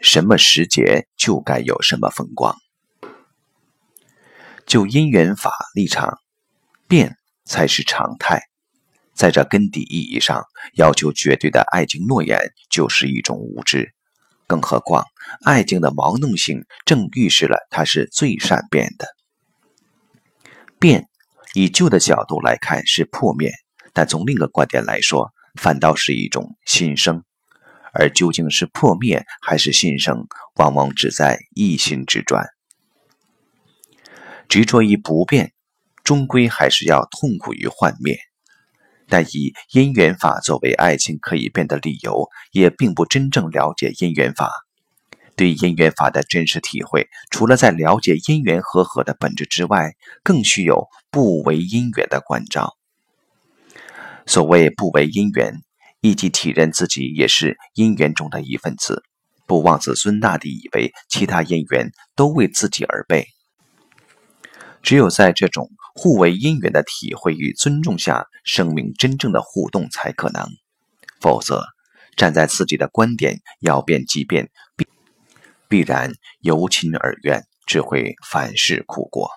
什么时节就该有什么风光。就因缘法立场，变才是常态。在这根底意义上，要求绝对的爱情诺言就是一种无知。更何况，爱情的毛弄性正预示了它是最善变的。变，以旧的角度来看是破灭，但从另一个观点来说，反倒是一种新生。而究竟是破灭还是新生，往往只在一心之转。执着于不变，终归还是要痛苦于幻灭。但以因缘法作为爱情可以变的理由，也并不真正了解因缘法。对因缘法的真实体会，除了在了解因缘和合的本质之外，更需有不为因缘的关照。所谓不为因缘，亦即体认自己也是因缘中的一份子，不妄自尊大地以为其他因缘都为自己而备。只有在这种互为因缘的体会与尊重下，生命真正的互动才可能。否则，站在自己的观点要变即变，必必然由亲而怨，只会反噬苦果。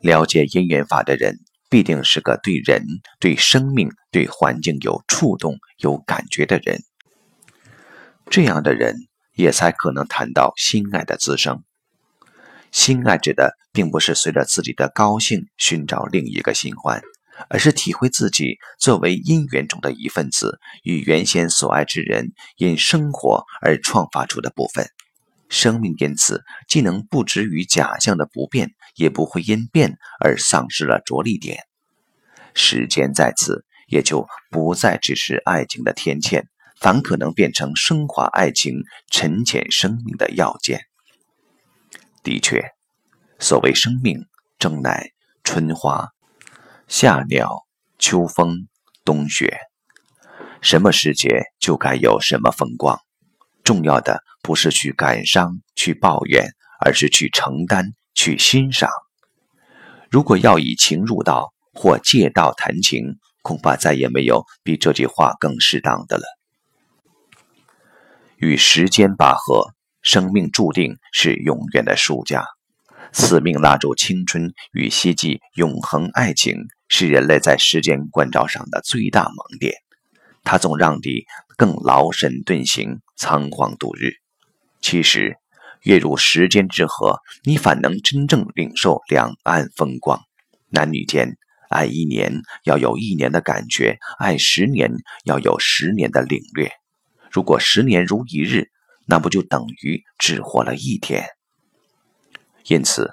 了解因缘法的人，必定是个对人、对生命、对环境有触动、有感觉的人。这样的人，也才可能谈到心爱的滋生。心爱指的，并不是随着自己的高兴寻找另一个新欢，而是体会自己作为因缘中的一份子，与原先所爱之人因生活而创发出的部分。生命因此既能不止于假象的不变，也不会因变而丧失了着力点。时间在此，也就不再只是爱情的天堑，反可能变成升华爱情、沉潜生命的要件。的确，所谓生命，正乃春花、夏鸟、秋风、冬雪。什么时节就该有什么风光。重要的不是去感伤、去抱怨，而是去承担、去欣赏。如果要以情入道或借道谈情，恐怕再也没有比这句话更适当的了。与时间拔河。生命注定是永远的输家，死命拉住青春与希冀永恒爱情，是人类在时间关照上的最大盲点。它总让你更劳神顿行、仓皇度日。其实，跃入时间之河，你反能真正领受两岸风光。男女间爱一年，要有一年的感觉；爱十年，要有十年的领略。如果十年如一日，那不就等于只活了一天？因此，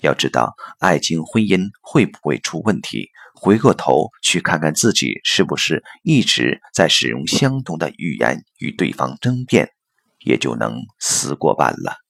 要知道爱情婚姻会不会出问题，回过头去看看自己是不是一直在使用相同的语言与对方争辩，也就能死过半了。